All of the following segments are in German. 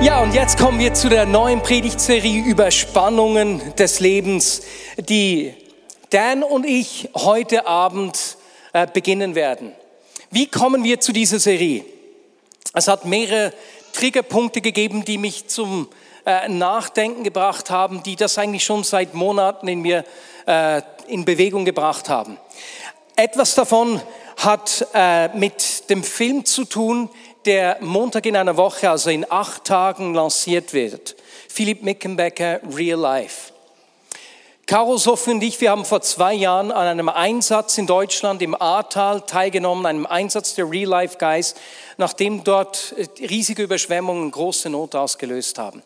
Ja, und jetzt kommen wir zu der neuen Predigtserie über Spannungen des Lebens, die Dan und ich heute Abend äh, beginnen werden. Wie kommen wir zu dieser Serie? Es hat mehrere Triggerpunkte gegeben, die mich zum äh, Nachdenken gebracht haben, die das eigentlich schon seit Monaten in mir äh, in Bewegung gebracht haben. Etwas davon hat äh, mit dem Film zu tun, der Montag in einer Woche, also in acht Tagen lanciert wird. Philipp Mickenbecker, Real Life. Caro Sophie und ich, wir haben vor zwei Jahren an einem Einsatz in Deutschland im Ahrtal teilgenommen, einem Einsatz der Real Life Guys, nachdem dort riesige Überschwemmungen große Not ausgelöst haben.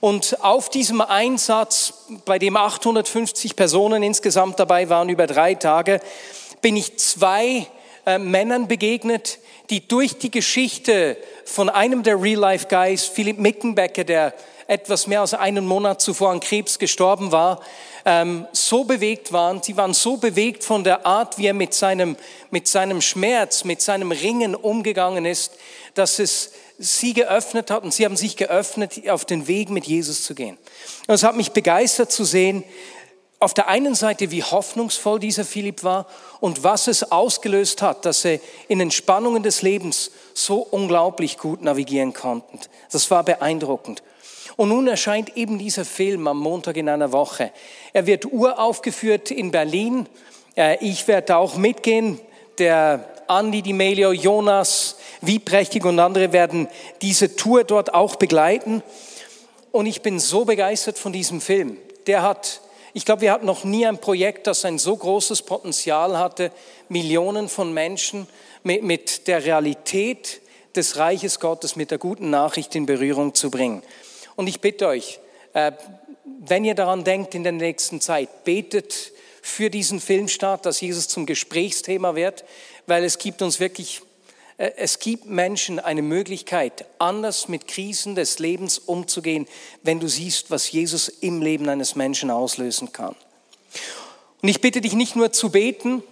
Und auf diesem Einsatz, bei dem 850 Personen insgesamt dabei waren über drei Tage, bin ich zwei äh, Männern begegnet, die durch die Geschichte von einem der Real-Life Guys, Philipp Mickenbecker, der etwas mehr als einen Monat zuvor an Krebs gestorben war, ähm, so bewegt waren. Sie waren so bewegt von der Art, wie er mit seinem, mit seinem Schmerz, mit seinem Ringen umgegangen ist, dass es sie geöffnet hat und sie haben sich geöffnet, auf den Weg mit Jesus zu gehen. Und es hat mich begeistert zu sehen, auf der einen Seite, wie hoffnungsvoll dieser Philipp war und was es ausgelöst hat, dass er in den Spannungen des Lebens so unglaublich gut navigieren konnte. Das war beeindruckend. Und nun erscheint eben dieser Film am Montag in einer Woche. Er wird uraufgeführt in Berlin. Äh, ich werde auch mitgehen. Der Andi, Di Melio, Jonas, Wieprächtig und andere werden diese Tour dort auch begleiten. Und ich bin so begeistert von diesem Film. Der hat ich glaube, wir hatten noch nie ein Projekt, das ein so großes Potenzial hatte, Millionen von Menschen mit, mit der Realität des Reiches Gottes, mit der guten Nachricht in Berührung zu bringen. Und ich bitte euch, äh, wenn ihr daran denkt in der nächsten Zeit, betet für diesen Filmstart, dass Jesus zum Gesprächsthema wird, weil es gibt uns wirklich es gibt Menschen eine Möglichkeit, anders mit Krisen des Lebens umzugehen, wenn du siehst, was Jesus im Leben eines Menschen auslösen kann. Und ich bitte dich nicht nur zu beten,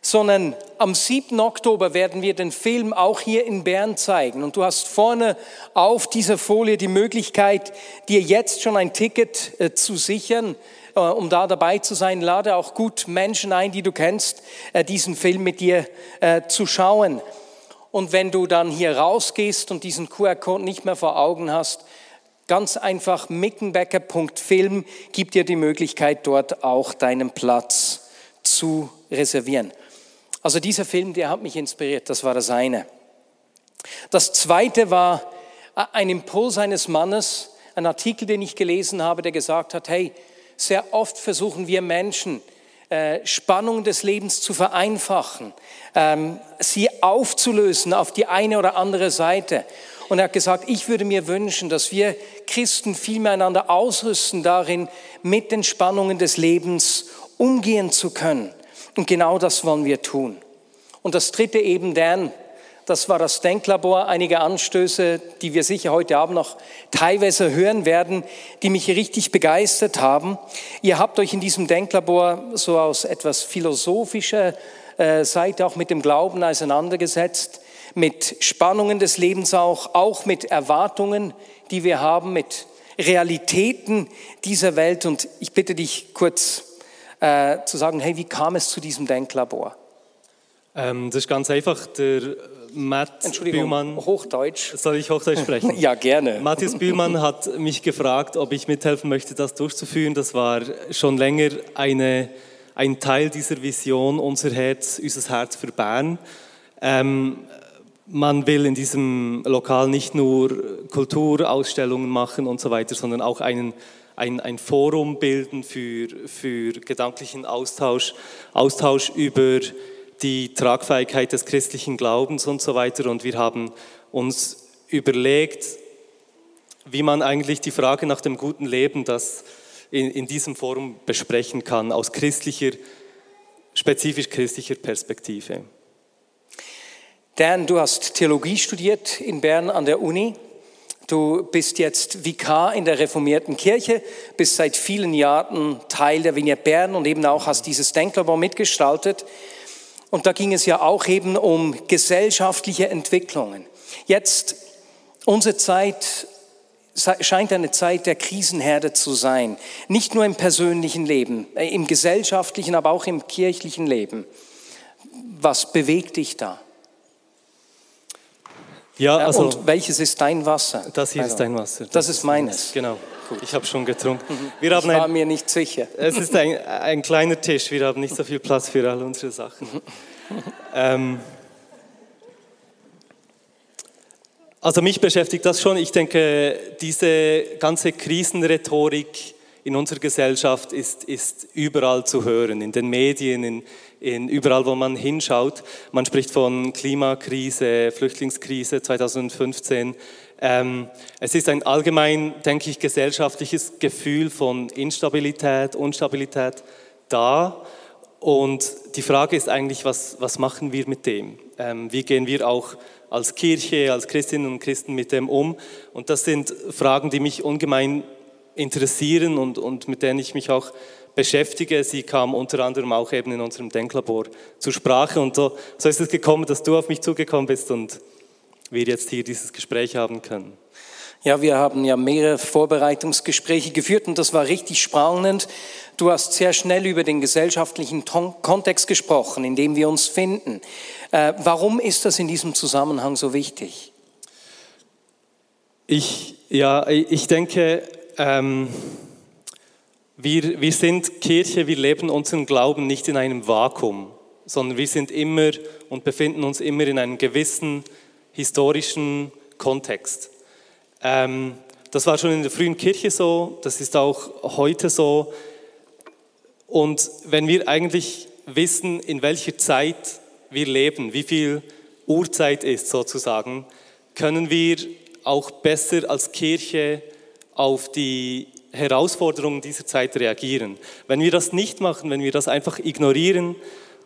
sondern am 7. Oktober werden wir den Film auch hier in Bern zeigen. Und du hast vorne auf dieser Folie die Möglichkeit, dir jetzt schon ein Ticket äh, zu sichern, äh, um da dabei zu sein. Lade auch gut Menschen ein, die du kennst, diesen Film mit dir zu schauen. Und wenn du dann hier rausgehst und diesen QR-Code nicht mehr vor Augen hast, ganz einfach mickenbecker.film gibt dir die Möglichkeit, dort auch deinen Platz zu reservieren. Also dieser Film, der hat mich inspiriert, das war das eine. Das zweite war ein Impuls eines Mannes, ein Artikel, den ich gelesen habe, der gesagt hat, hey, sehr oft versuchen wir Menschen, Spannung des Lebens zu vereinfachen, ähm, sie aufzulösen auf die eine oder andere Seite. Und er hat gesagt, ich würde mir wünschen, dass wir Christen viel mehr einander ausrüsten darin, mit den Spannungen des Lebens umgehen zu können. Und genau das wollen wir tun. Und das dritte eben, Dan, das war das Denklabor, einige Anstöße, die wir sicher heute Abend noch teilweise hören werden, die mich richtig begeistert haben. Ihr habt euch in diesem Denklabor so aus etwas philosophischer äh, Seite auch mit dem Glauben auseinandergesetzt, mit Spannungen des Lebens auch, auch mit Erwartungen, die wir haben, mit Realitäten dieser Welt. Und ich bitte dich kurz äh, zu sagen, hey, wie kam es zu diesem Denklabor? Ähm, das ist ganz einfach. Der Matt Entschuldigung, Bühlmann. Hochdeutsch. Soll ich Hochdeutsch sprechen? ja, gerne. Matthias Bühlmann hat mich gefragt, ob ich mithelfen möchte, das durchzuführen. Das war schon länger eine, ein Teil dieser Vision, unser Herz, unser Herz für Bern. Ähm, man will in diesem Lokal nicht nur Kulturausstellungen machen und so weiter, sondern auch einen, ein, ein Forum bilden für, für gedanklichen Austausch, Austausch über die Tragfähigkeit des christlichen Glaubens und so weiter. Und wir haben uns überlegt, wie man eigentlich die Frage nach dem guten Leben, das in, in diesem Forum besprechen kann, aus christlicher, spezifisch christlicher Perspektive. Dan, du hast Theologie studiert in Bern an der Uni. Du bist jetzt Vikar in der reformierten Kirche, bist seit vielen Jahren Teil der Vignette Bern und eben auch hast dieses Denklabor mitgestaltet. Und da ging es ja auch eben um gesellschaftliche Entwicklungen. Jetzt, unsere Zeit scheint eine Zeit der Krisenherde zu sein. Nicht nur im persönlichen Leben, äh, im gesellschaftlichen, aber auch im kirchlichen Leben. Was bewegt dich da? Ja, äh, also, Und welches ist dein Wasser? Das hier also, ist dein Wasser. Das, das ist meines. Genau. Gut. Ich habe schon getrunken. Mhm. Wir haben ich war ein, mir nicht sicher. Es ist ein, ein, kleiner Tisch. Wir haben nicht so viel Platz für all unsere Sachen. ähm, Also mich beschäftigt das schon. Ich denke, diese ganze Krisenrhetorik in unserer Gesellschaft ist, ist überall zu hören, in den Medien, in, in überall, wo man hinschaut. Man spricht von Klimakrise, Flüchtlingskrise 2015. Ähm, es ist ein allgemein, denke ich, gesellschaftliches Gefühl von Instabilität, Unstabilität da. Und die Frage ist eigentlich, was, was machen wir mit dem? Ähm, wie gehen wir auch als Kirche, als Christinnen und Christen mit dem um? Und das sind Fragen, die mich ungemein interessieren und, und mit denen ich mich auch beschäftige. Sie kam unter anderem auch eben in unserem Denklabor zur Sprache. Und so, so ist es gekommen, dass du auf mich zugekommen bist und wir jetzt hier dieses Gespräch haben können. Ja, wir haben ja mehrere Vorbereitungsgespräche geführt und das war richtig spannend. Du hast sehr schnell über den gesellschaftlichen Kontext gesprochen, in dem wir uns finden. Äh, warum ist das in diesem Zusammenhang so wichtig? Ich, ja, ich denke, ähm, wir, wir sind Kirche, wir leben unseren Glauben nicht in einem Vakuum, sondern wir sind immer und befinden uns immer in einem gewissen historischen Kontext. Ähm, das war schon in der frühen Kirche so, das ist auch heute so. Und wenn wir eigentlich wissen, in welcher Zeit wir leben, wie viel Uhrzeit ist sozusagen, können wir auch besser als Kirche auf die Herausforderungen dieser Zeit reagieren. Wenn wir das nicht machen, wenn wir das einfach ignorieren,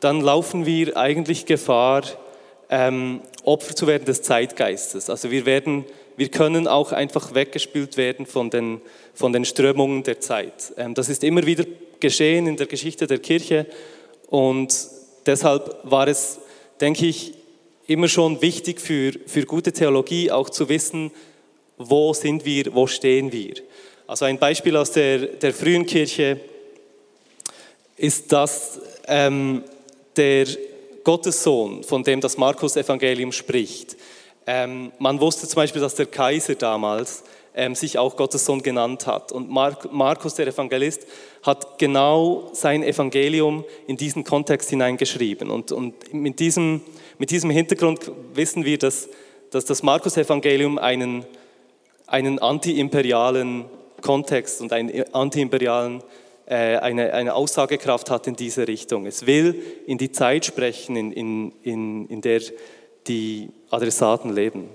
dann laufen wir eigentlich Gefahr, ähm, Opfer zu werden des Zeitgeistes. Also wir, werden, wir können auch einfach weggespült werden von den, von den Strömungen der Zeit. Ähm, das ist immer wieder geschehen in der Geschichte der Kirche und deshalb war es, denke ich, immer schon wichtig für, für gute Theologie auch zu wissen, wo sind wir, wo stehen wir. Also ein Beispiel aus der, der frühen Kirche ist das ähm, der Gottessohn, von dem das Markus-Evangelium spricht. Ähm, man wusste zum Beispiel, dass der Kaiser damals ähm, sich auch Gottes Sohn genannt hat. Und Mark, Markus, der Evangelist, hat genau sein Evangelium in diesen Kontext hineingeschrieben. Und, und mit, diesem, mit diesem Hintergrund wissen wir, dass, dass das Markus-Evangelium einen, einen antiimperialen Kontext und einen antiimperialen eine, eine Aussagekraft hat in diese Richtung. Es will in die Zeit sprechen, in, in, in, in der die Adressaten leben.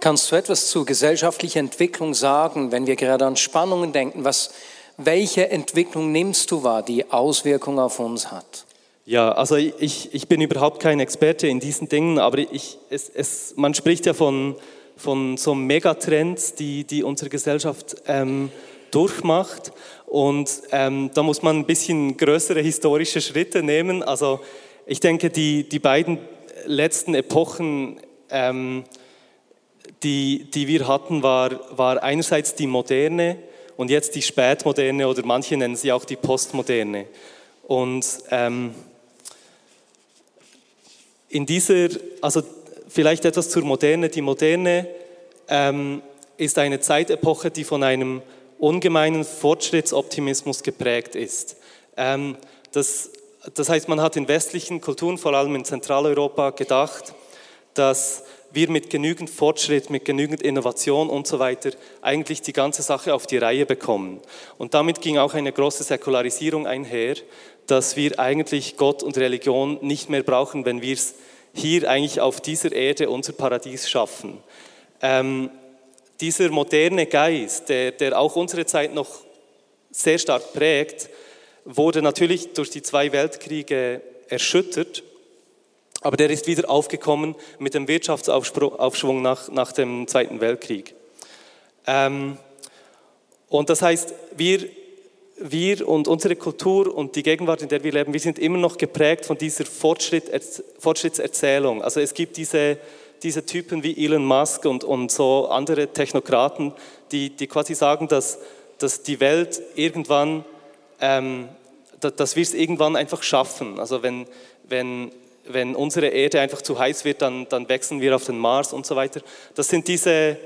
Kannst du etwas zur gesellschaftlichen Entwicklung sagen, wenn wir gerade an Spannungen denken? Was, welche Entwicklung nimmst du wahr, die Auswirkungen auf uns hat? Ja, also ich, ich bin überhaupt kein Experte in diesen Dingen, aber ich, es, es, man spricht ja von, von so Megatrends, die, die unsere Gesellschaft ähm, durchmacht. Und ähm, da muss man ein bisschen größere historische Schritte nehmen. Also ich denke, die, die beiden letzten Epochen ähm, die, die wir hatten, war, war einerseits die moderne und jetzt die spätmoderne oder manche nennen sie auch die postmoderne. Und ähm, in dieser, also vielleicht etwas zur Moderne. Die Moderne ähm, ist eine Zeitepoche, die von einem ungemeinen Fortschrittsoptimismus geprägt ist. Ähm, das, das heißt, man hat in westlichen Kulturen, vor allem in Zentraleuropa, gedacht, dass wir mit genügend Fortschritt, mit genügend Innovation und so weiter eigentlich die ganze Sache auf die Reihe bekommen. Und damit ging auch eine große Säkularisierung einher, dass wir eigentlich Gott und Religion nicht mehr brauchen, wenn wir es hier eigentlich auf dieser Erde unser Paradies schaffen. Ähm, dieser moderne Geist, der, der auch unsere Zeit noch sehr stark prägt, wurde natürlich durch die zwei Weltkriege erschüttert, aber der ist wieder aufgekommen mit dem Wirtschaftsaufschwung nach, nach dem Zweiten Weltkrieg. Ähm, und das heißt, wir, wir und unsere Kultur und die Gegenwart, in der wir leben, wir sind immer noch geprägt von dieser Fortschritt, Fortschrittserzählung. Also es gibt diese, diese Typen wie Elon Musk und, und so andere Technokraten, die, die quasi sagen, dass, dass die Welt irgendwann, ähm, dass wir es irgendwann einfach schaffen. Also wenn, wenn, wenn unsere Erde einfach zu heiß wird, dann, dann wechseln wir auf den Mars und so weiter. Das sind diese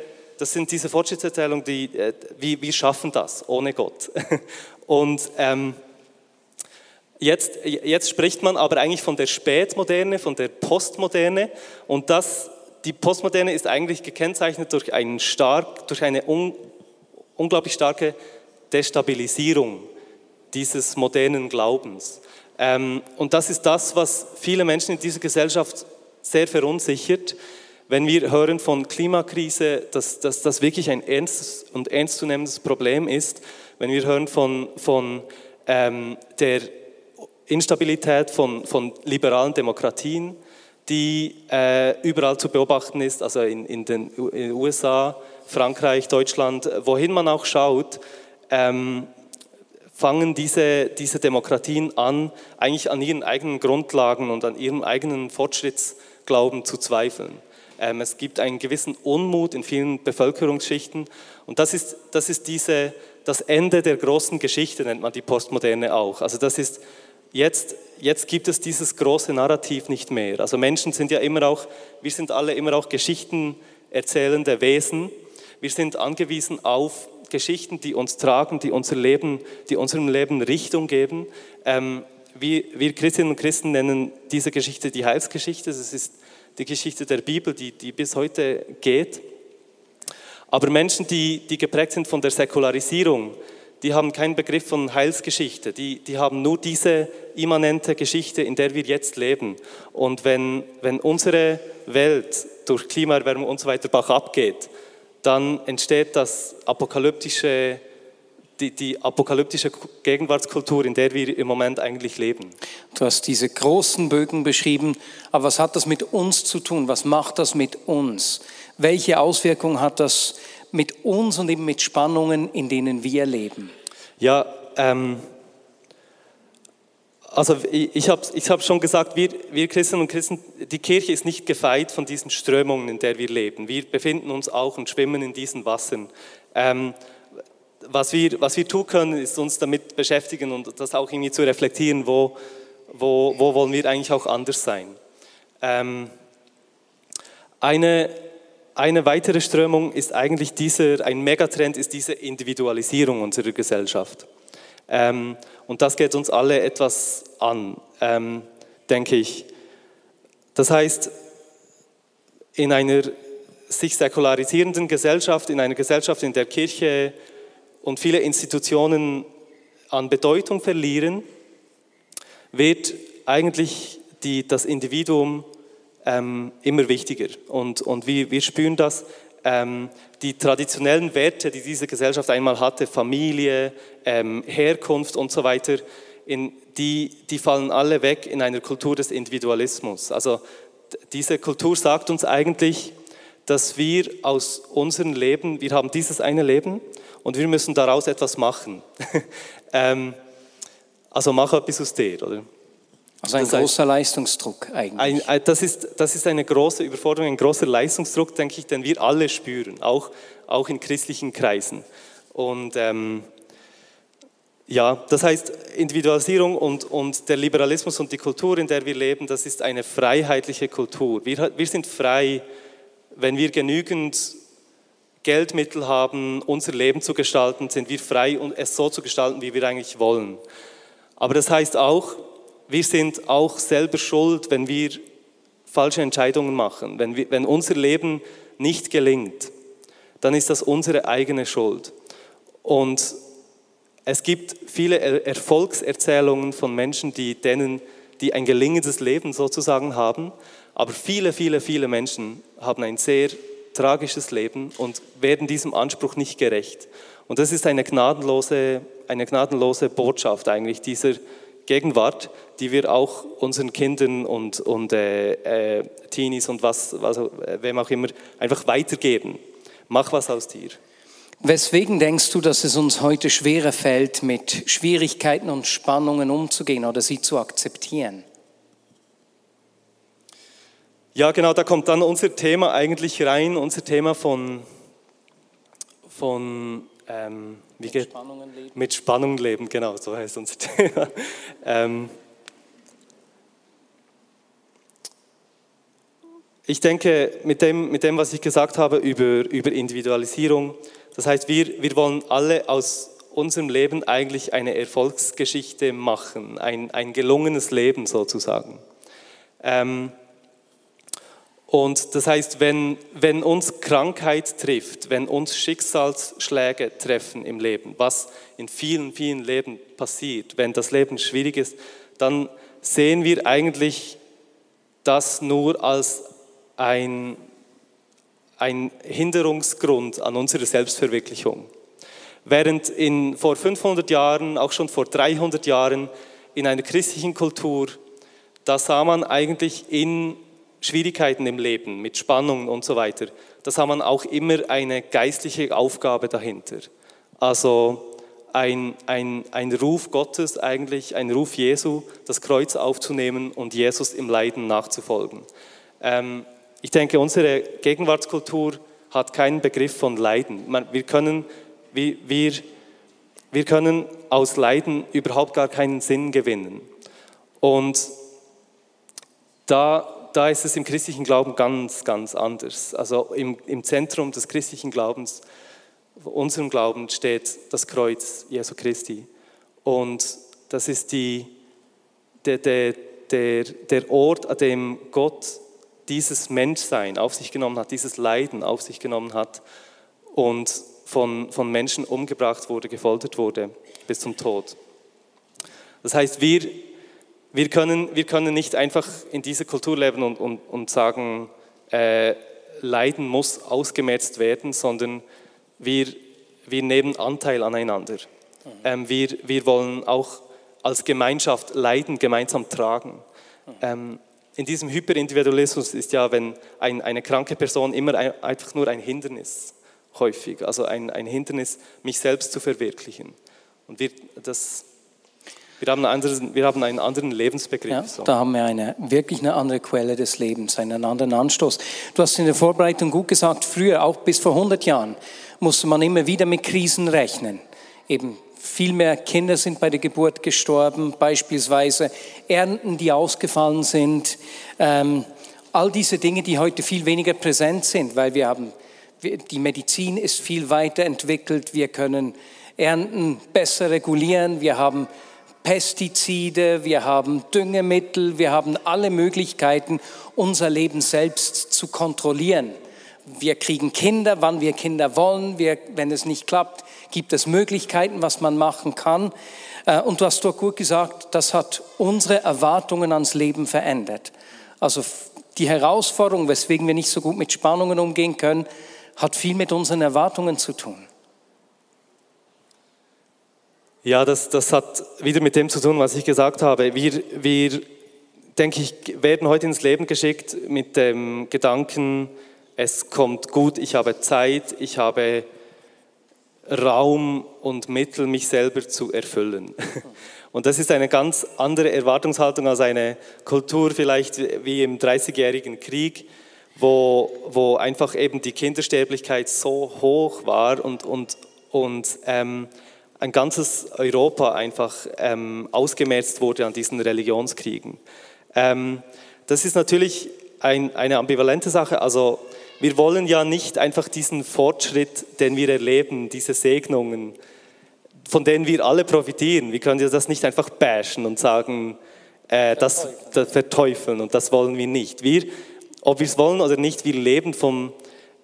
das sind diese Fortschrittserzählungen, die, äh, wie, wir schaffen das ohne Gott. Und ähm, jetzt, jetzt spricht man aber eigentlich von der Spätmoderne, von der Postmoderne. Und das, die Postmoderne ist eigentlich gekennzeichnet durch, einen stark, durch eine un, unglaublich starke Destabilisierung dieses modernen Glaubens. Ähm, und das ist das, was viele Menschen in dieser Gesellschaft sehr verunsichert wenn wir hören von Klimakrise, dass, das wirklich ein ernstes und ernstzunehmendes Problem ist, wenn wir hören von, von ähm, der Instabilität von, von liberalen Demokratien, die äh, überall zu beobachten ist, also in, in, den, in, USA, Frankreich, Deutschland, wohin man auch schaut, ähm, fangen diese, diese Demokratien an, eigentlich an ihren eigenen Grundlagen und an ihrem eigenen Fortschrittsglauben zu zweifeln. Ähm, es gibt einen gewissen Unmut in vielen Bevölkerungsschichten. Und das ist, das ist diese, das Ende der großen Geschichte, nennt man die Postmoderne auch. Also das ist, jetzt, jetzt gibt es dieses große Narrativ nicht mehr. Also Menschen sind ja immer auch, wir sind alle immer auch Geschichten erzählende Wesen. Wir sind angewiesen auf Geschichten, die uns tragen, die, unser Leben, die unserem Leben Richtung geben. Ähm, wir, wir Christinnen und Christen nennen diese Geschichte die Heilsgeschichte. Das ist die Geschichte der Bibel, die, die bis heute geht. Aber Menschen, die, die geprägt sind von der Säkularisierung, die haben keinen Begriff von Heilsgeschichte, die, die haben nur diese immanente Geschichte, in der wir jetzt leben. Und wenn, wenn unsere Welt durch Klimaerwärmung und so weiter bach abgeht, dann entsteht das apokalyptische die, die apokalyptische Gegenwartskultur, in der wir im Moment eigentlich leben. Du hast diese großen Bögen beschrieben, aber was hat das mit uns zu tun? Was macht das mit uns? Welche Auswirkungen hat das mit uns und eben mit Spannungen, in denen wir leben? Ja, ähm, also ich habe ich hab schon gesagt, wir, wir Christen und Christen, die Kirche ist nicht gefeit von diesen Strömungen, in der wir leben. Wir befinden uns auch und schwimmen in diesen Wassern. Ähm, was wir, was wir tun können, ist uns damit beschäftigen und das auch irgendwie zu reflektieren, wo, wo, wo wollen wir eigentlich auch anders sein. Ähm, eine, eine weitere Strömung ist eigentlich dieser, ein Megatrend ist diese Individualisierung unserer Gesellschaft. Ähm, und das geht uns alle etwas an, ähm, denke ich. Das heißt, in einer sich säkularisierenden Gesellschaft, in einer Gesellschaft, in der Kirche und viele Institutionen an Bedeutung verlieren, wird eigentlich die, das Individuum ähm, immer wichtiger. Und, und wir, wir spüren das. Ähm, die traditionellen Werte, die diese Gesellschaft einmal hatte, Familie, ähm, Herkunft und so weiter, in, die, die fallen alle weg in einer Kultur des Individualismus. Also diese Kultur sagt uns eigentlich, dass wir aus unserem Leben, wir haben dieses eine Leben und wir müssen daraus etwas machen. ähm, also mach etwas aus dir, oder? Also ein das großer heißt, Leistungsdruck eigentlich. Ein, das, ist, das ist eine große Überforderung, ein großer Leistungsdruck, denke ich, den wir alle spüren, auch, auch in christlichen Kreisen. Und ähm, ja, das heißt, Individualisierung und, und der Liberalismus und die Kultur, in der wir leben, das ist eine freiheitliche Kultur. Wir, wir sind frei, wenn wir genügend Geldmittel haben, unser Leben zu gestalten, sind wir frei, es so zu gestalten, wie wir eigentlich wollen. Aber das heißt auch, wir sind auch selber schuld, wenn wir falsche Entscheidungen machen. Wenn, wir, wenn unser Leben nicht gelingt, dann ist das unsere eigene Schuld. Und es gibt viele Erfolgserzählungen von Menschen, die, denen, die ein gelingendes Leben sozusagen haben, aber viele, viele, viele Menschen haben ein sehr tragisches Leben und werden diesem Anspruch nicht gerecht. Und das ist eine gnadenlose, eine gnadenlose Botschaft eigentlich dieser Gegenwart, die wir auch unseren Kindern und, und äh, äh, Teenies und was, was, äh, wem auch immer einfach weitergeben. Mach was aus dir. Weswegen denkst du, dass es uns heute schwerer fällt, mit Schwierigkeiten und Spannungen umzugehen oder sie zu akzeptieren? Ja, genau, da kommt dann unser Thema eigentlich rein, unser Thema von, von ähm, mit, Spannungen leben. mit Spannung leben, genau, so heißt unser Thema. ähm, ich denke, mit dem, mit dem, was ich gesagt habe über, über Individualisierung, das heißt, wir, wir wollen alle aus unserem Leben eigentlich eine Erfolgsgeschichte machen, ein, ein gelungenes Leben sozusagen. Ähm, und das heißt, wenn, wenn uns Krankheit trifft, wenn uns Schicksalsschläge treffen im Leben, was in vielen, vielen Leben passiert, wenn das Leben schwierig ist, dann sehen wir eigentlich das nur als ein ein Hinderungsgrund an unserer Selbstverwirklichung. Während in, vor 500 Jahren, auch schon vor 300 Jahren in einer christlichen Kultur, da sah man eigentlich in Schwierigkeiten im Leben, mit Spannungen und so weiter, da sah man auch immer eine geistliche Aufgabe dahinter. Also ein, ein, ein Ruf Gottes eigentlich, ein Ruf Jesu, das Kreuz aufzunehmen und Jesus im Leiden nachzufolgen. Ähm, ich denke, unsere Gegenwartskultur hat keinen Begriff von Leiden. Wir können, wir, wir können aus Leiden überhaupt gar keinen Sinn gewinnen. Und da, da ist es im christlichen Glauben ganz, ganz anders. Also im, im Zentrum des christlichen Glaubens, unserem Glauben steht das Kreuz Jesu Christi. Und das ist die, der, der, der, der Ort, an dem Gott dieses Menschsein auf sich genommen hat, dieses Leiden auf sich genommen hat und von, von Menschen umgebracht wurde, gefoltert wurde bis zum Tod. Das heißt, wir, wir, können, wir können nicht einfach in dieser Kultur leben und, und, und sagen, äh, Leiden muss ausgemerzt werden, sondern wir, wir nehmen Anteil aneinander. Ähm, wir, wir wollen auch als Gemeinschaft Leiden gemeinsam tragen. Ähm, in diesem Hyperindividualismus ist ja, wenn ein, eine kranke Person immer ein, einfach nur ein Hindernis, häufig, also ein, ein Hindernis, mich selbst zu verwirklichen. Und wir, das, wir, haben, einen anderen, wir haben einen anderen Lebensbegriff. Ja, so. Da haben wir eine, wirklich eine andere Quelle des Lebens, einen anderen Anstoß. Du hast in der Vorbereitung gut gesagt, früher, auch bis vor 100 Jahren, musste man immer wieder mit Krisen rechnen. Eben viel mehr Kinder sind bei der Geburt gestorben, beispielsweise Ernten, die ausgefallen sind. Ähm, all diese Dinge, die heute viel weniger präsent sind, weil wir haben, die Medizin ist viel weiterentwickelt, wir können Ernten besser regulieren, wir haben Pestizide, wir haben Düngemittel, wir haben alle Möglichkeiten, unser Leben selbst zu kontrollieren. Wir kriegen Kinder, wann wir Kinder wollen. Wir, wenn es nicht klappt, gibt es Möglichkeiten, was man machen kann. Äh, und du hast doch gut gesagt, das hat unsere Erwartungen ans Leben verändert. Also die Herausforderung, weswegen wir nicht so gut mit Spannungen umgehen können, hat viel mit unseren Erwartungen zu tun. Ja, das, das hat wieder mit dem zu tun, was ich gesagt habe. Wir, wir, denke ich, werden heute ins Leben geschickt mit dem Gedanken, es kommt gut, ich habe Zeit, ich habe Raum und Mittel, mich selber zu erfüllen. Und das ist eine ganz andere Erwartungshaltung als eine Kultur vielleicht wie im Dreißigjährigen Krieg, wo, wo einfach eben die Kindersterblichkeit so hoch war und, und, und ähm, ein ganzes Europa einfach ähm, ausgemerzt wurde an diesen Religionskriegen. Ähm, das ist natürlich ein, eine ambivalente Sache. Also wir wollen ja nicht einfach diesen Fortschritt, den wir erleben, diese Segnungen, von denen wir alle profitieren. Wir können ja das nicht einfach bashen und sagen, äh, das, das verteufeln und das wollen wir nicht. Wir, ob wir es wollen oder nicht, wir leben, vom,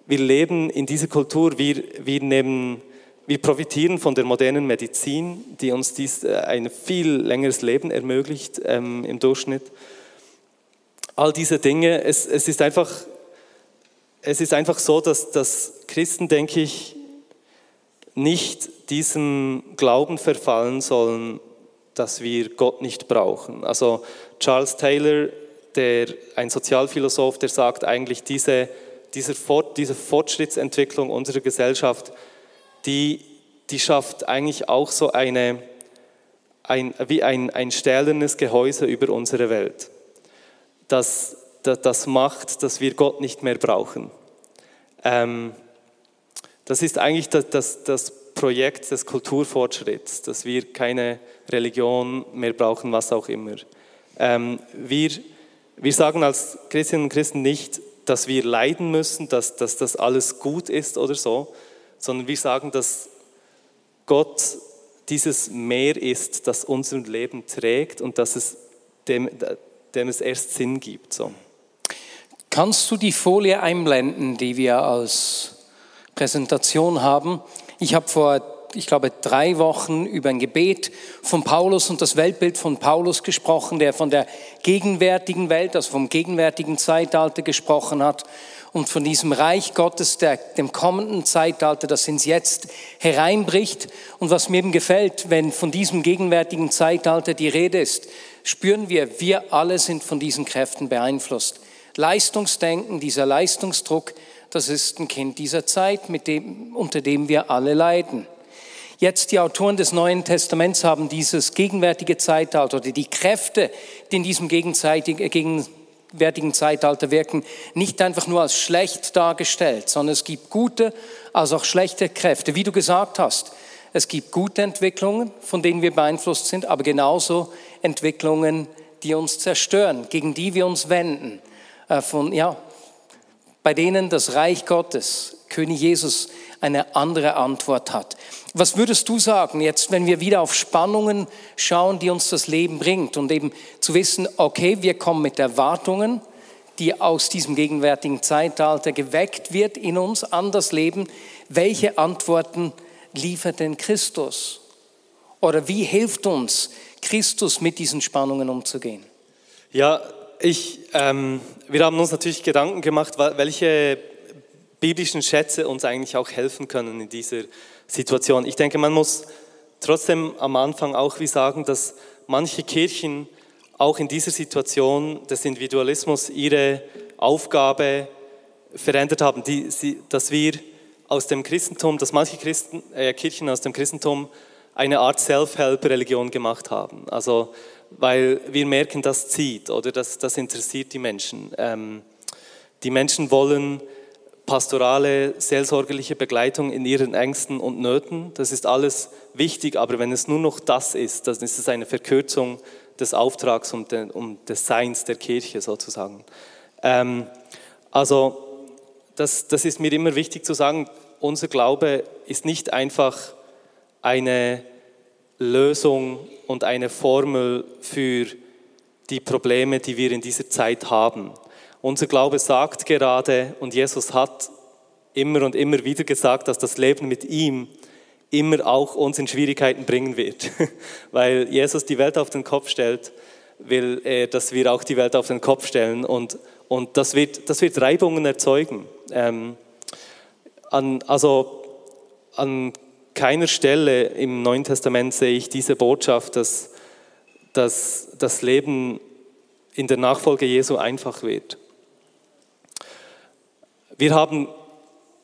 wir leben in dieser Kultur, wir, wir, nehmen, wir profitieren von der modernen Medizin, die uns dies, äh, ein viel längeres Leben ermöglicht ähm, im Durchschnitt. All diese Dinge, es, es ist einfach es ist einfach so, dass, dass Christen, denke ich, nicht diesem Glauben verfallen sollen, dass wir Gott nicht brauchen. Also Charles Taylor, der, ein Sozialphilosoph, der sagt eigentlich, diese, diese, Fort, diese Fortschrittsentwicklung unserer Gesellschaft, die, die schafft eigentlich auch so eine, ein, wie ein, ein stählernes Gehäuse über unsere Welt. Das, das, das macht, dass wir Gott nicht mehr brauchen. Ähm, das ist eigentlich das, das, das Projekt des Kulturfortschritts, dass wir keine Religion mehr brauchen, was auch immer. Ähm, wir, wir sagen als Christinnen und Christen nicht, dass wir leiden müssen, dass, dass das alles gut ist oder so, sondern wir sagen, dass Gott dieses Meer ist, das unser Leben trägt und dass es dem, dem es erst Sinn gibt. So. Kannst du die Folie einblenden, die wir als Präsentation haben? Ich habe vor, ich glaube, drei Wochen über ein Gebet von Paulus und das Weltbild von Paulus gesprochen, der von der gegenwärtigen Welt, also vom gegenwärtigen Zeitalter gesprochen hat und von diesem Reich Gottes, der, dem kommenden Zeitalter, das ins Jetzt hereinbricht. Und was mir eben gefällt, wenn von diesem gegenwärtigen Zeitalter die Rede ist, spüren wir, wir alle sind von diesen Kräften beeinflusst. Leistungsdenken, dieser Leistungsdruck, das ist ein Kind dieser Zeit, mit dem, unter dem wir alle leiden. Jetzt die Autoren des Neuen Testaments haben dieses gegenwärtige Zeitalter oder die Kräfte, die in diesem gegenwärtigen Zeitalter wirken, nicht einfach nur als schlecht dargestellt, sondern es gibt gute als auch schlechte Kräfte. Wie du gesagt hast, es gibt gute Entwicklungen, von denen wir beeinflusst sind, aber genauso Entwicklungen, die uns zerstören, gegen die wir uns wenden, äh, von, ja, bei denen das Reich Gottes, König Jesus, eine andere Antwort hat. Was würdest du sagen jetzt, wenn wir wieder auf Spannungen schauen, die uns das Leben bringt und eben zu wissen, okay, wir kommen mit Erwartungen, die aus diesem gegenwärtigen Zeitalter geweckt wird in uns an das Leben. Welche Antworten liefert denn Christus? Oder wie hilft uns Christus mit diesen Spannungen umzugehen? Ja, ich, ähm, wir haben uns natürlich Gedanken gemacht, welche biblischen Schätze uns eigentlich auch helfen können in dieser Situation. Ich denke, man muss trotzdem am Anfang auch wie sagen, dass manche Kirchen auch in dieser Situation des Individualismus ihre Aufgabe verändert haben, die, sie, dass wir aus dem Christentum, dass manche Christen, äh, Kirchen aus dem Christentum eine Art Self-Help-Religion gemacht haben. Also weil wir merken, das zieht oder das, das interessiert die Menschen. Ähm, die Menschen wollen pastorale, seelsorgerliche Begleitung in ihren Ängsten und Nöten. Das ist alles wichtig, aber wenn es nur noch das ist, dann ist es eine Verkürzung des Auftrags und, de, des Seins der Kirche sozusagen. Ähm, also das, das ist mir immer wichtig zu sagen, unser Glaube ist nicht einfach eine Lösung und eine Formel für die Probleme, die wir in dieser Zeit haben. Unser Glaube sagt gerade, und Jesus hat immer und immer wieder gesagt, dass das Leben mit ihm immer auch uns in Schwierigkeiten bringen wird. Weil Jesus die Welt auf den Kopf stellt, will er, dass wir auch die Welt auf den Kopf stellen. Und, und das, wird, das wird Reibungen erzeugen. Ähm, an, also an keiner Stelle im Neuen Testament sehe ich diese Botschaft, dass, dass das Leben in der Nachfolge Jesu einfach wird. Wir haben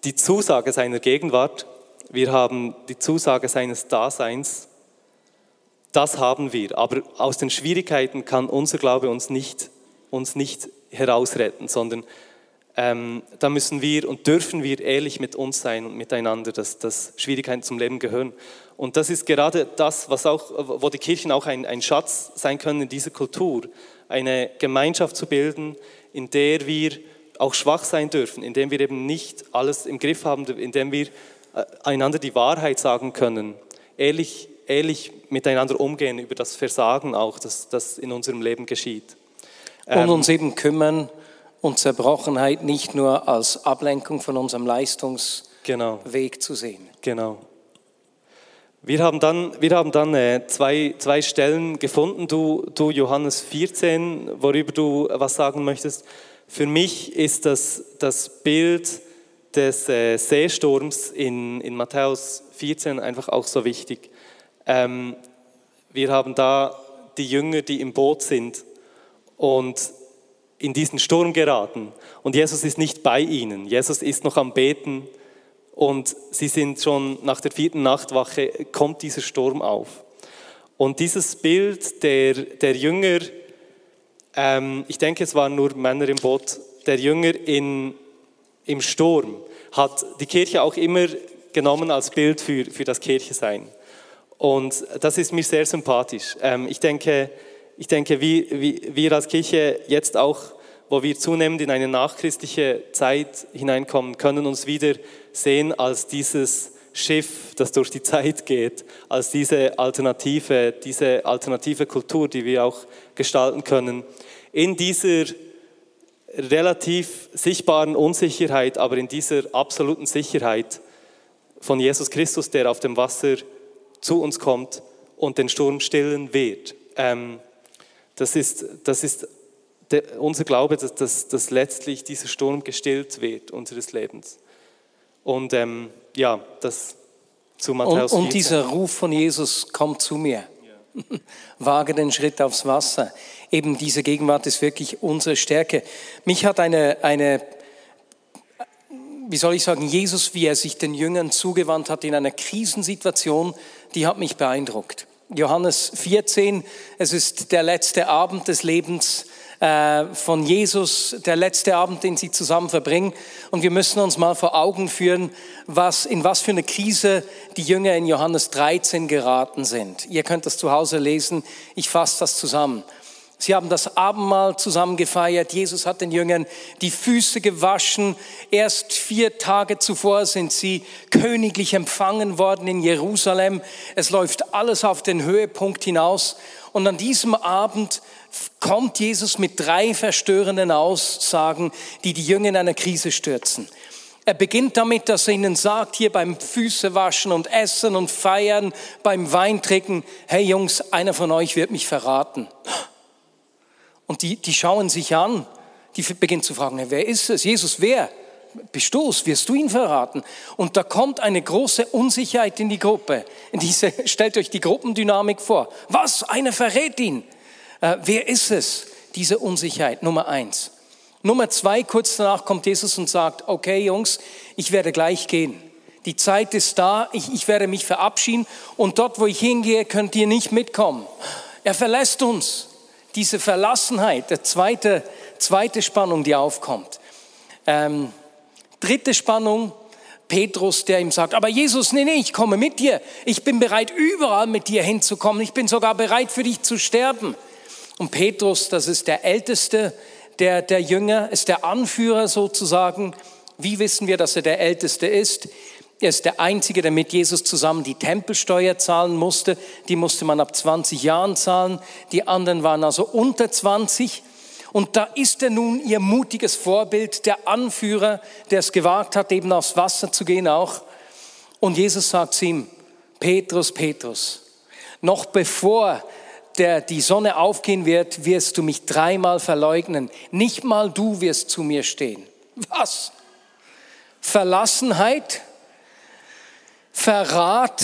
die Zusage seiner Gegenwart, wir haben die Zusage seines Daseins, das haben wir. Aber aus den Schwierigkeiten kann unser Glaube uns nicht, uns nicht herausretten, sondern ähm, da müssen wir und dürfen wir ehrlich mit uns sein und miteinander, dass, dass Schwierigkeiten zum Leben gehören. Und das ist gerade das, was auch, wo die Kirchen auch ein, ein Schatz sein können in dieser Kultur, eine Gemeinschaft zu bilden, in der wir auch schwach sein dürfen, in der wir eben nicht alles im Griff haben, in dem wir äh, einander die Wahrheit sagen können, ehrlich, ehrlich miteinander umgehen über das Versagen auch, das, das in unserem Leben geschieht. Und ähm, uns eben kümmern und Zerbrochenheit nicht nur als Ablenkung von unserem Leistungsweg genau. zu sehen. Genau. Wir haben dann, wir haben dann äh, zwei, zwei Stellen gefunden, du, du Johannes 14, worüber du was sagen möchtest. Für mich ist das das Bild des äh, Seesturms in, in Matthäus 14 einfach auch so wichtig. Ähm, wir haben da die Jünger, die im Boot sind und in diesen Sturm geraten. Und Jesus ist nicht bei ihnen. Jesus ist noch am Beten und sie sind schon nach der vierten Nachtwache, kommt dieser Sturm auf. Und dieses Bild der, der Jünger, ähm, ich denke, es waren nur Männer im Boot, der Jünger in, im Sturm, hat die Kirche auch immer genommen als Bild für, für das Kirchesein. Und das ist mir sehr sympathisch. Ähm, ich denke, ich denke wie, wie wir als Kirche jetzt auch, wo wir zunehmend in eine nachchristliche Zeit hineinkommen, können uns wieder sehen als dieses Schiff, das durch die Zeit geht, als diese alternative, diese alternative Kultur, die wir auch gestalten können. In dieser relativ sichtbaren Unsicherheit, aber in dieser absoluten Sicherheit von Jesus Christus, der auf dem Wasser zu uns kommt und den Sturm stillen wird. Ähm, das ist, das ist der, unser Glaube, dass, dass, dass letztlich dieser Sturm gestillt wird unseres Lebens. Und ähm, ja, das zu Matthäus und, und dieser Ruf von Jesus, kommt zu mir. Wage den Schritt aufs Wasser. Eben diese Gegenwart ist wirklich unsere Stärke. Mich hat eine, eine wie soll ich sagen, Jesus, wie er sich den Jüngern zugewandt hat in einer Krisensituation, die hat mich beeindruckt. Johannes 14, es ist der letzte Abend des Lebens äh, von Jesus, der letzte Abend, den sie zusammen verbringen. Und wir müssen uns mal vor Augen führen, was, in was für eine Krise die Jünger in Johannes 13 geraten sind. Ihr könnt das zu Hause lesen, ich fasse das zusammen. Sie haben das Abendmahl zusammen gefeiert. Jesus hat den Jüngern die Füße gewaschen. Erst vier Tage zuvor sind sie königlich empfangen worden in Jerusalem. Es läuft alles auf den Höhepunkt hinaus. Und an diesem Abend kommt Jesus mit drei verstörenden Aussagen, die die Jünger in eine Krise stürzen. Er beginnt damit, dass er ihnen sagt, hier beim Füßewaschen und Essen und Feiern, beim Weintrinken, hey Jungs, einer von euch wird mich verraten. Und die, die schauen sich an, die beginnen zu fragen, wer ist es? Jesus, wer? Bist du es? Wirst du ihn verraten? Und da kommt eine große Unsicherheit in die Gruppe. Diese, stellt euch die Gruppendynamik vor. Was? Einer verrät ihn. Äh, wer ist es? Diese Unsicherheit, Nummer eins. Nummer zwei, kurz danach kommt Jesus und sagt, okay Jungs, ich werde gleich gehen. Die Zeit ist da, ich, ich werde mich verabschieden und dort, wo ich hingehe, könnt ihr nicht mitkommen. Er verlässt uns diese Verlassenheit, der zweite, zweite Spannung, die aufkommt. Ähm, dritte Spannung, Petrus, der ihm sagt, aber Jesus, nee, nee, ich komme mit dir. Ich bin bereit, überall mit dir hinzukommen. Ich bin sogar bereit, für dich zu sterben. Und Petrus, das ist der Älteste der, der Jünger, ist der Anführer sozusagen. Wie wissen wir, dass er der Älteste ist? Er ist der Einzige, der mit Jesus zusammen die Tempelsteuer zahlen musste. Die musste man ab 20 Jahren zahlen. Die anderen waren also unter 20. Und da ist er nun ihr mutiges Vorbild, der Anführer, der es gewagt hat, eben aufs Wasser zu gehen auch. Und Jesus sagt zu ihm, Petrus, Petrus, noch bevor der, die Sonne aufgehen wird, wirst du mich dreimal verleugnen. Nicht mal du wirst zu mir stehen. Was? Verlassenheit? Verrat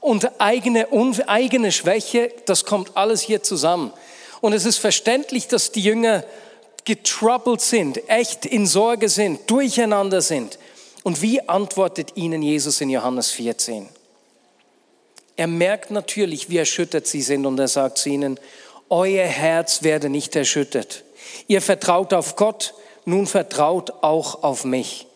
und eigene, eigene Schwäche, das kommt alles hier zusammen. Und es ist verständlich, dass die Jünger getroubled sind, echt in Sorge sind, durcheinander sind. Und wie antwortet ihnen Jesus in Johannes 14? Er merkt natürlich, wie erschüttert sie sind und er sagt zu ihnen, euer Herz werde nicht erschüttert. Ihr vertraut auf Gott, nun vertraut auch auf mich.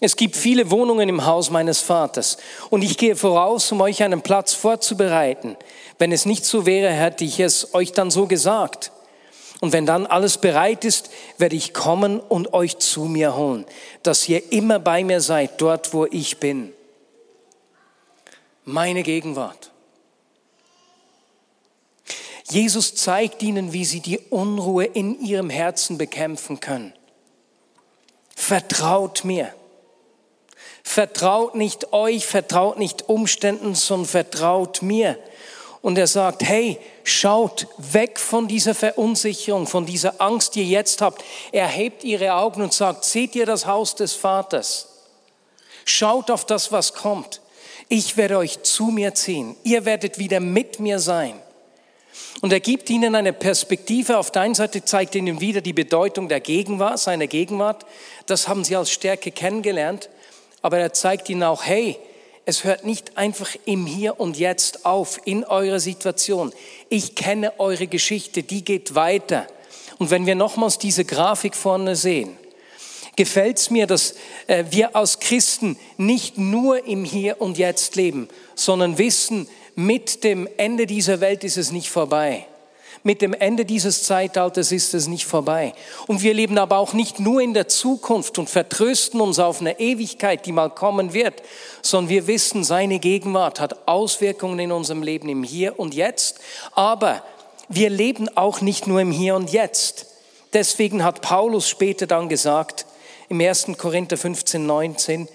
Es gibt viele Wohnungen im Haus meines Vaters und ich gehe voraus, um euch einen Platz vorzubereiten. Wenn es nicht so wäre, hätte ich es euch dann so gesagt. Und wenn dann alles bereit ist, werde ich kommen und euch zu mir holen, dass ihr immer bei mir seid, dort wo ich bin. Meine Gegenwart. Jesus zeigt ihnen, wie sie die Unruhe in ihrem Herzen bekämpfen können. Vertraut mir. Vertraut nicht euch, vertraut nicht Umständen, sondern vertraut mir. Und er sagt, hey, schaut weg von dieser Verunsicherung, von dieser Angst, die ihr jetzt habt. Er hebt ihre Augen und sagt, seht ihr das Haus des Vaters? Schaut auf das, was kommt. Ich werde euch zu mir ziehen. Ihr werdet wieder mit mir sein. Und er gibt ihnen eine Perspektive. Auf der einen Seite zeigt ihnen wieder die Bedeutung der Gegenwart, seiner Gegenwart. Das haben sie als Stärke kennengelernt. Aber er zeigt ihnen auch, hey, es hört nicht einfach im Hier und Jetzt auf, in eurer Situation. Ich kenne eure Geschichte, die geht weiter. Und wenn wir nochmals diese Grafik vorne sehen, gefällt es mir, dass äh, wir als Christen nicht nur im Hier und Jetzt leben, sondern wissen, mit dem Ende dieser Welt ist es nicht vorbei. Mit dem Ende dieses Zeitalters ist es nicht vorbei. Und wir leben aber auch nicht nur in der Zukunft und vertrösten uns auf eine Ewigkeit, die mal kommen wird, sondern wir wissen, seine Gegenwart hat Auswirkungen in unserem Leben im Hier und Jetzt. Aber wir leben auch nicht nur im Hier und Jetzt. Deswegen hat Paulus später dann gesagt, im 1. Korinther 15, 19,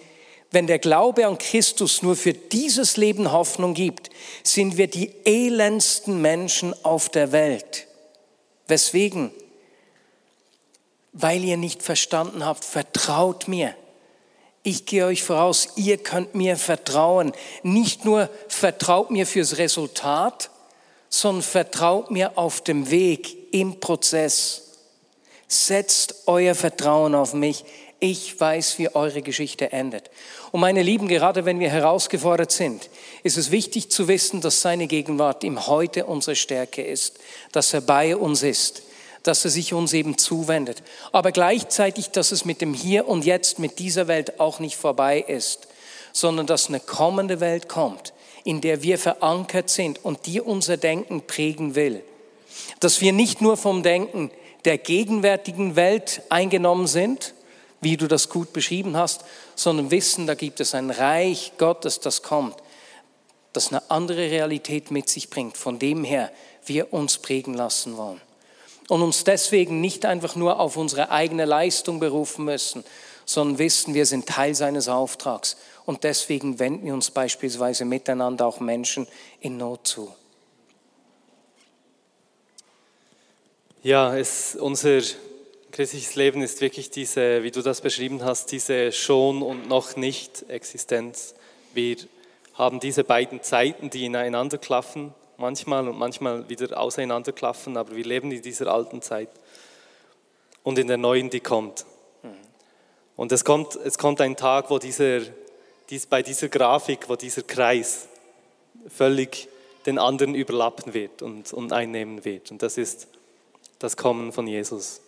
wenn der Glaube an Christus nur für dieses Leben Hoffnung gibt, sind wir die elendsten Menschen auf der Welt. Weswegen? Weil ihr nicht verstanden habt, vertraut mir. Ich gehe euch voraus, ihr könnt mir vertrauen. Nicht nur vertraut mir fürs Resultat, sondern vertraut mir auf dem Weg, im Prozess. Setzt euer Vertrauen auf mich. Ich weiß, wie eure Geschichte endet. Und meine Lieben, gerade wenn wir herausgefordert sind, ist es wichtig zu wissen, dass seine Gegenwart im Heute unsere Stärke ist, dass er bei uns ist, dass er sich uns eben zuwendet. Aber gleichzeitig, dass es mit dem Hier und Jetzt, mit dieser Welt auch nicht vorbei ist, sondern dass eine kommende Welt kommt, in der wir verankert sind und die unser Denken prägen will. Dass wir nicht nur vom Denken der gegenwärtigen Welt eingenommen sind, wie du das gut beschrieben hast, sondern wissen, da gibt es ein Reich Gottes, das kommt, das eine andere Realität mit sich bringt, von dem her wir uns prägen lassen wollen. Und uns deswegen nicht einfach nur auf unsere eigene Leistung berufen müssen, sondern wissen, wir sind Teil seines Auftrags. Und deswegen wenden wir uns beispielsweise miteinander auch Menschen in Not zu. Ja, es, unser Christliches Leben ist wirklich diese, wie du das beschrieben hast, diese schon und noch nicht Existenz. Wir haben diese beiden Zeiten, die ineinander klaffen, manchmal und manchmal wieder auseinanderklaffen, aber wir leben in dieser alten Zeit und in der neuen, die kommt. Und es kommt, es kommt ein Tag, wo dieser, dies, bei dieser Grafik, wo dieser Kreis völlig den anderen überlappen wird und, und einnehmen wird. Und das ist das Kommen von Jesus.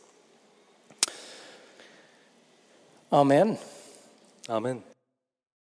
Amen. Amen.